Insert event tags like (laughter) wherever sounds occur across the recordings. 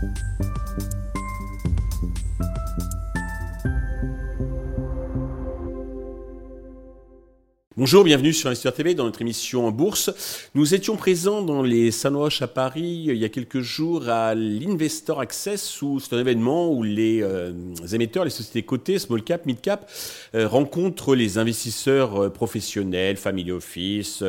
Thank you. Bonjour, bienvenue sur Investor TV dans notre émission en bourse. Nous étions présents dans les Sunwash à Paris il y a quelques jours à l'Investor Access où c'est un événement où les euh, émetteurs, les sociétés cotées, small cap, mid cap, euh, rencontrent les investisseurs euh, professionnels, family office,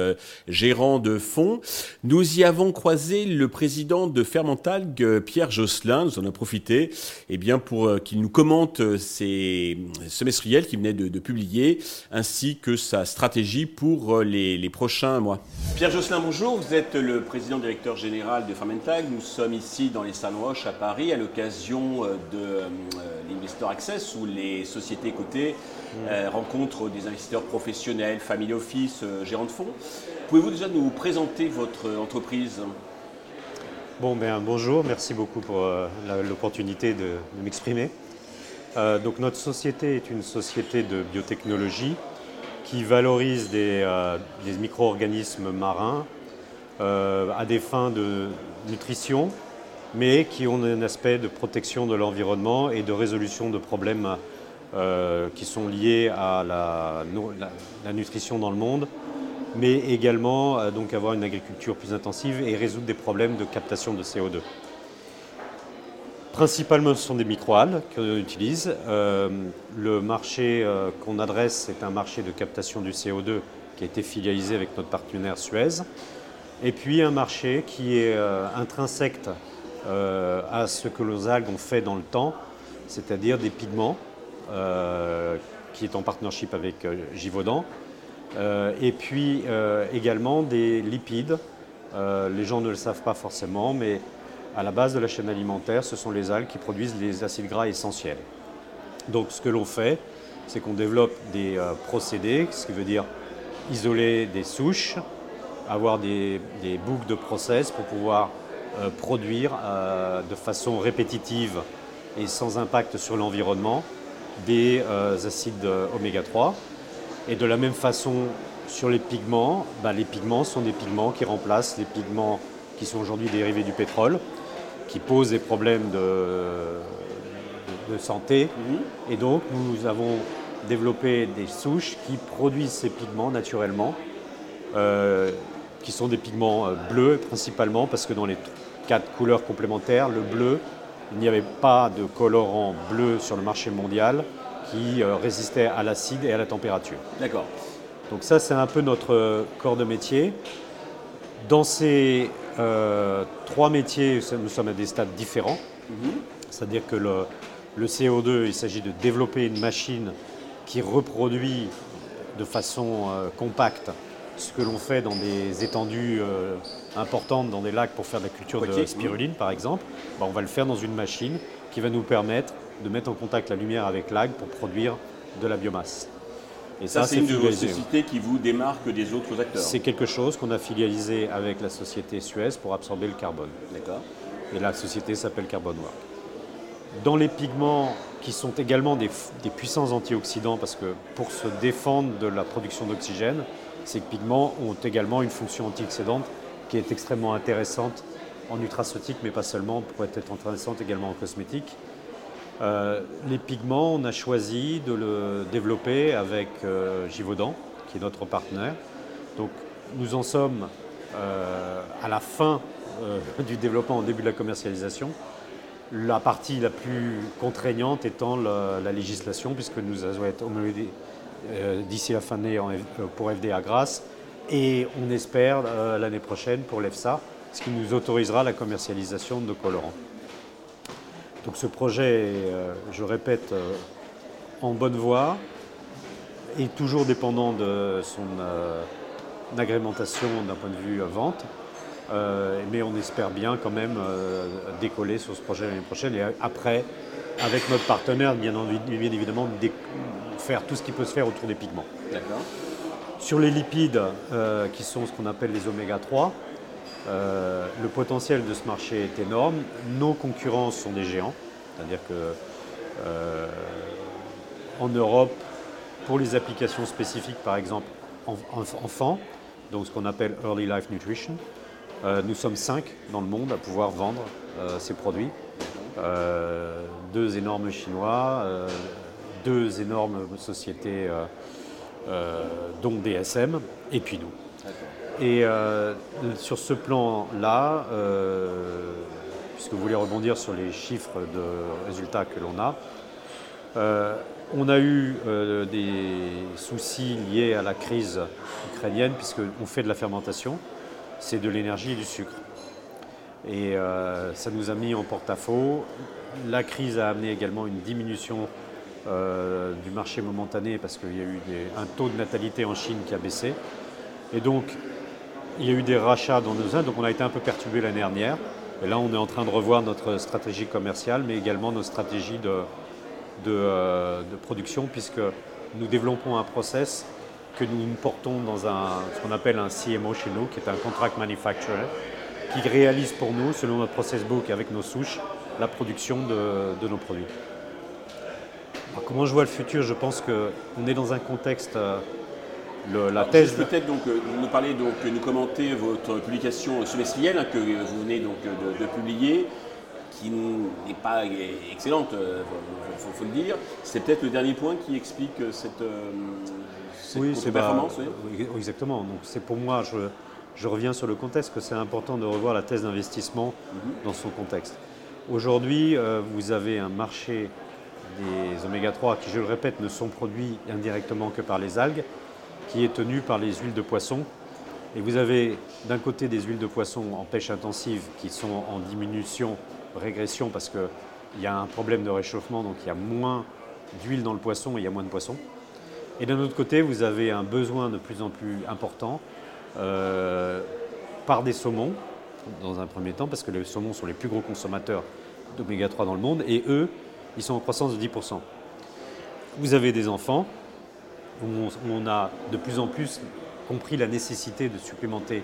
gérants de fonds. Nous y avons croisé le président de Fermentalg, Pierre Josselin. Nous en avons profité eh bien, pour qu'il nous commente ses semestriels qu'il venait de publier ainsi que sa stratégie pour euh, les, prochains mois. Pierre Josselin, bonjour. Vous êtes le président directeur général de Fermentag. Nous sommes ici dans les Roche à Paris à l'occasion euh, de euh, l'Investor Access où les sociétés cotées mm. rencontrent des investisseurs professionnels, family office, gérants de fonds. Pouvez-vous déjà nous présenter votre entreprise? Bon, ben, bonjour, merci beaucoup pour l'opportunité de, m'exprimer. donc notre société est une société de biotechnologie qui valorise des, euh, micro-organismes marins euh, à des fins de nutrition, mais qui ont un aspect de protection de l'environnement et de résolution de problèmes euh, qui sont liés à la, la, nutrition dans le monde, mais également donc avoir une agriculture plus intensive et résoudre des problèmes de captation de CO2. Principalement, ce sont des microalgues qu'on utilise. Euh, le marché euh, qu'on adresse, c'est un marché de captation du CO2 qui a été filialisé avec notre partenaire Suez. Et puis un marché qui est euh, intrinsèque à ce que nos algues ont fait dans le temps, c'est-à-dire des pigments, qui est en partnership avec Givaudan, et puis également des lipides. les gens ne le savent pas forcément, mais à la base de la chaîne alimentaire, ce sont les algues qui produisent les acides gras essentiels. Donc ce que l'on fait, c'est qu'on développe des euh, procédés, ce qui veut dire isoler des souches, avoir des, boucles de process pour pouvoir euh, produire euh, de façon répétitive et sans impact sur l'environnement des acides oméga 3. Et de la même façon, sur les pigments, bah, les pigments sont des pigments qui remplacent les pigments qui sont aujourd'hui dérivés du pétrole qui posent des problèmes de, de, santé. Mhm. Et donc, nous avons développé des souches qui produisent ces pigments naturellement, euh, qui sont des pigments euh, bleus principalement, parce que dans les quatre couleurs complémentaires, le bleu, il n'y avait pas de colorant bleu sur le marché mondial qui euh, résistait à l'acide et à la température. D'accord. Donc ça, c'est un peu notre corps de métier. Dans ces euh, trois métiers, nous sommes à des stades différents. Mhm. C'est-à-dire que le, CO2, il s'agit de développer une machine qui reproduit de façon euh, compacte ce que l'on fait dans des étendues euh, importantes, dans des lacs pour faire de la culture de spiruline par exemple. Ben, on va le faire dans une machine qui va nous permettre de mettre en contact la lumière avec l'algue pour produire de la biomasse. Et ça, c'est une de vos sociétés qui vous démarque des autres acteurs C'est quelque chose qu'on a filialisé avec la société Suez pour absorber le carbone. D'accord. Et la société s'appelle Carbon Work. Dans les pigments qui sont également des, puissants antioxydants, parce que pour se défendre de la production d'oxygène, ces pigments ont également une fonction antioxydante qui est extrêmement intéressante en nutraceutique, mais pas seulement, pourrait être intéressante également en cosmétique. Euh, les pigments, on a choisi de le développer avec euh, Givaudan, qui est notre partenaire. Donc nous en sommes euh, à la fin (laughs) du développement, au début de la commercialisation. La partie la plus contraignante étant la, législation, puisque nous allons être homologués d'ici la fin de l'année pour FDA grâce, et on espère l'année prochaine pour l'EFSA, ce qui nous autorisera la commercialisation de colorants. Donc ce projet est, euh, je répète, euh, en bonne voie et toujours dépendant de son euh, agrémentation d'un point de vue vente. mais on espère bien quand même décoller sur ce projet l'année prochaine et après, avec notre partenaire, bien, bien évidemment, faire tout ce qui peut se faire autour des pigments. Sur les lipides, qui sont ce qu'on appelle les oméga 3, euh, le potentiel de ce marché est énorme. Nos concurrents sont des géants, c'est-à-dire que euh, en Europe, pour les applications spécifiques, par exemple enfants, donc ce qu'on appelle Early Life Nutrition, euh, nous sommes cinq dans le monde à pouvoir vendre ces produits. deux énormes Chinois, deux énormes sociétés, dont DSM, et puis nous. Et sur ce plan-là, puisque vous voulez rebondir sur les chiffres de résultats que l'on a, on a eu euh, des soucis liés à la crise ukrainienne, puisqu'on fait de la fermentation, c'est de l'énergie et du sucre. Et euh, ça nous a mis en porte-à-faux. La crise a amené également une diminution euh, du marché momentané, parce qu'il y a eu un taux de natalité en Chine qui a baissé. Et donc, il y a eu des rachats dans nos zones, donc on a été un peu perturbé l'année dernière. Et là, on est en train de revoir notre stratégie commerciale, mais également nos stratégies de, euh, de, production puisque nous développons un process que nous portons dans un, ce qu'on appelle un CMO chez nous, qui est un contract manufacturer, qui réalise pour nous, selon notre process book avec nos souches, la production de, nos produits. comment je vois le futur? Je pense qu'on est dans un contexte. Euh, la thèse. Peut-être donc euh, nous parler donc nous commenter votre publication semestrielle hein, que vous venez donc de publier qui n'est pas excellente, il euh, faut, le dire. C'est peut-être le dernier point qui explique euh, cette, euh, oui, performance. oui. Exactement. Donc c'est pour moi, je, reviens sur le contexte, que c'est important de revoir la thèse d'investissement mhm. dans son contexte. Aujourd'hui, vous avez un marché des oméga 3 qui, je le répète, ne sont produits indirectement que par les algues, qui est tenu par les huiles de poisson. Et vous avez d'un côté des huiles de poisson en pêche intensive qui sont en diminution régression parce qu'il y a un problème de réchauffement, donc il y a moins d'huile dans le poisson et il y a moins de poissons. Et d'un autre côté, vous avez un besoin de plus en plus important euh, par des saumons, dans un premier temps, parce que les saumons sont les plus gros consommateurs d'oméga 3 dans le monde, et eux, ils sont en croissance de 10%. Vous avez des enfants, où on a de plus en plus compris la nécessité de supplémenter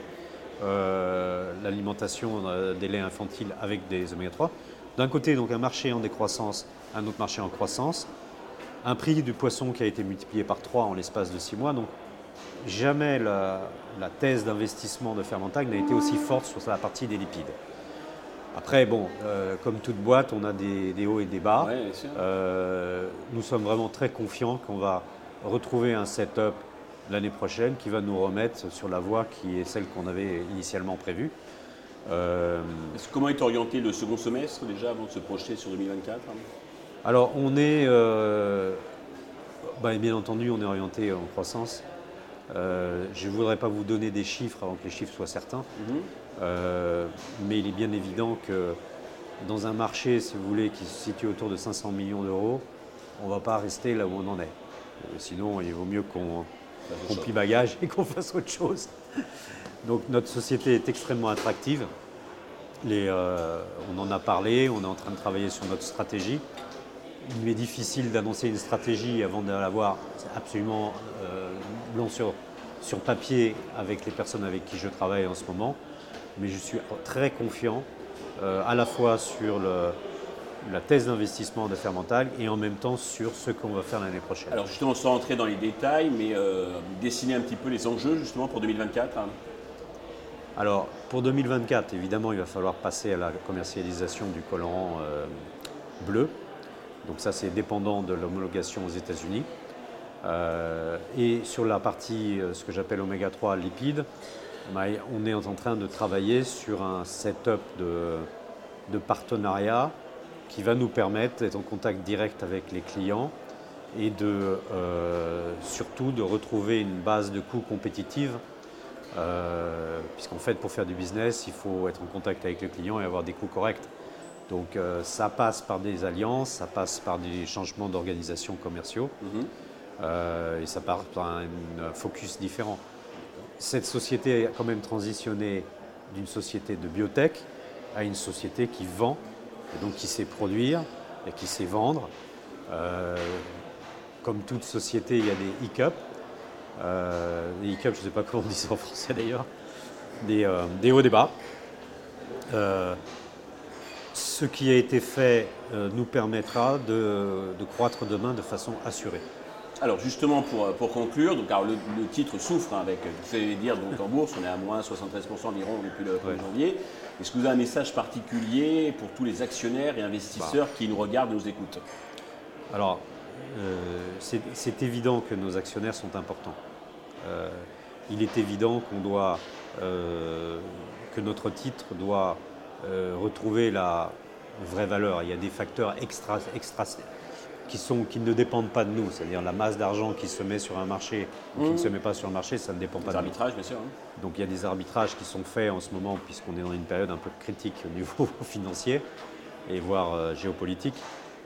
euh, l'alimentation euh, des laits infantiles avec des oméga 3. D'un côté, donc un marché en décroissance, un autre marché en croissance, un prix du poisson qui a été multiplié par 3 en l'espace de 6 mois. Donc jamais la, thèse d'investissement de Fermentag n'a été aussi forte sur la partie des lipides. Après, bon, euh, comme toute boîte, on a des, hauts et des bas. nous sommes vraiment très confiants qu'on va retrouver un setup l'année prochaine qui va nous remettre sur la voie qui est celle qu'on avait initialement prévue. Euh, comment est orienté le second semestre déjà avant de se projeter sur 2024 Alors on est, euh, bah, bien entendu, on est orienté en croissance. Euh, je ne voudrais pas vous donner des chiffres avant que les chiffres soient certains, mhm. mais il est bien évident que dans un marché, si vous voulez, qui se situe autour de 500 millions d'euros, on ne va pas rester là où on en est. Sinon, il vaut mieux qu'on qu'on plie bagage et qu'on (laughs) fasse autre chose. Donc notre société est extrêmement attractive. Euh, on en a parlé, on est en train de travailler sur notre stratégie. Il m'est difficile d'annoncer une stratégie avant de l'avoir absolument euh, blanc sur, sur papier avec les personnes avec qui je travaille en ce moment. Mais je suis très confiant euh, à la fois sur le, la thèse d'investissement de Fermental et en même temps sur ce qu'on va faire l'année prochaine. Alors justement, sans rentrer dans les détails, mais euh, dessiner un petit peu les enjeux justement pour 2024 hein. Alors pour 2024, évidemment, il va falloir passer à la commercialisation du colorant euh, bleu. Donc ça, c'est dépendant de l'homologation aux États-Unis. Euh, et sur la partie, ce que j'appelle oméga 3 lipides, on est en train de travailler sur un setup de, de partenariat qui va nous permettre d'être en contact direct avec les clients et de, euh, surtout de retrouver une base de coûts compétitive. Euh, puisqu'en fait, pour faire du business, il faut être en contact avec le client et avoir des coûts corrects. Donc euh, ça passe par des alliances, ça passe par des changements d'organisation commerciaux mhm. et ça passe par un, focus différent. Cette société a quand même transitionné d'une société de biotech à une société qui vend donc qui sait produire et qui sait vendre. Euh, comme toute société, il y a des hiccups. Euh, des hiccups, je ne sais pas comment on dit ça en français d'ailleurs, des, euh, des, hauts, des bas. ce qui a été fait nous permettra de, croître demain de façon assurée. Alors justement, pour, pour conclure, donc, alors, le, titre souffre hein, avec, vous savez dire, donc en bourse, on est à moins 73% environ depuis le 1er janvier. Est-ce que vous avez un message particulier pour tous les actionnaires et investisseurs bah. qui nous regardent et nous écoutent? Alors, euh, c'est évident que nos actionnaires sont importants. Euh, il est évident qu'on doit, euh, que notre titre doit retrouver la vraie valeur. Il y a des facteurs extra, extra qui, sont, qui ne dépendent pas de nous, c'est-à-dire la masse d'argent qui se met sur un marché ou qui ne mmh. se met pas sur le marché, ça ne dépend pas de nous. bien sûr. Hein. Donc il y a des arbitrages qui sont faits en ce moment, puisqu'on est dans une période un peu critique au niveau (laughs) financier et voire géopolitique.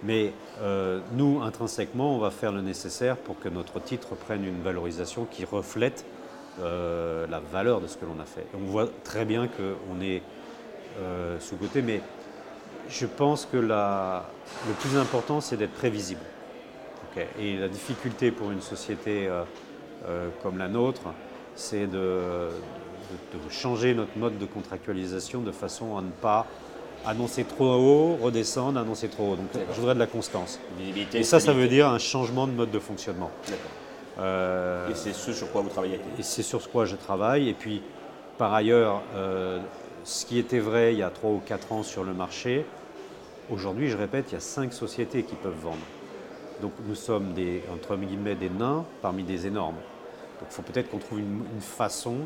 Mais euh, nous, intrinsèquement, on va faire le nécessaire pour que notre titre prenne une valorisation qui reflète euh, la valeur de ce que l'on a fait. on voit très bien qu'on est euh, sous-côté, mais je pense que le plus important, c'est d'être prévisible. Et la difficulté pour une société comme la nôtre, c'est de, changer notre mode de contractualisation de façon à ne pas annoncer trop haut, redescendre, annoncer trop haut. Donc je voudrais de la constance. et ça, ça veut dire un changement de mode de fonctionnement. Euh, et c'est ce sur quoi vous travaillez Et c'est sur quoi je travaille. Et puis, par ailleurs, euh, ce qui était vrai il y a 3 ou 4 ans sur le marché, aujourd'hui, je répète, il y a 5 sociétés qui peuvent vendre. Donc nous sommes des, entre guillemets des nains parmi des énormes. Donc il faut peut-être qu'on trouve une, façon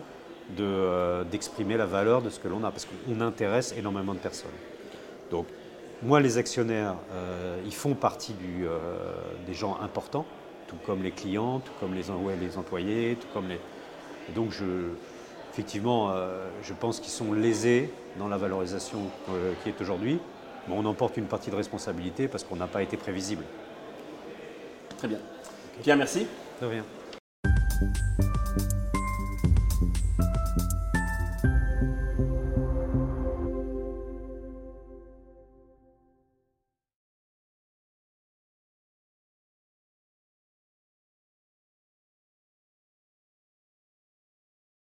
euh, d'exprimer la valeur de ce que l'on a, parce qu'on intéresse énormément de personnes. Donc, moi, les actionnaires, euh, ils font partie euh, des gens importants, tout comme les clients, tout comme les, les employés, tout comme les. donc, je, effectivement, je pense qu'ils sont lésés dans la valorisation qui est aujourd'hui. Mais on emporte une partie de responsabilité parce qu'on n'a pas été prévisible. Très bien. Pierre, merci. De rien.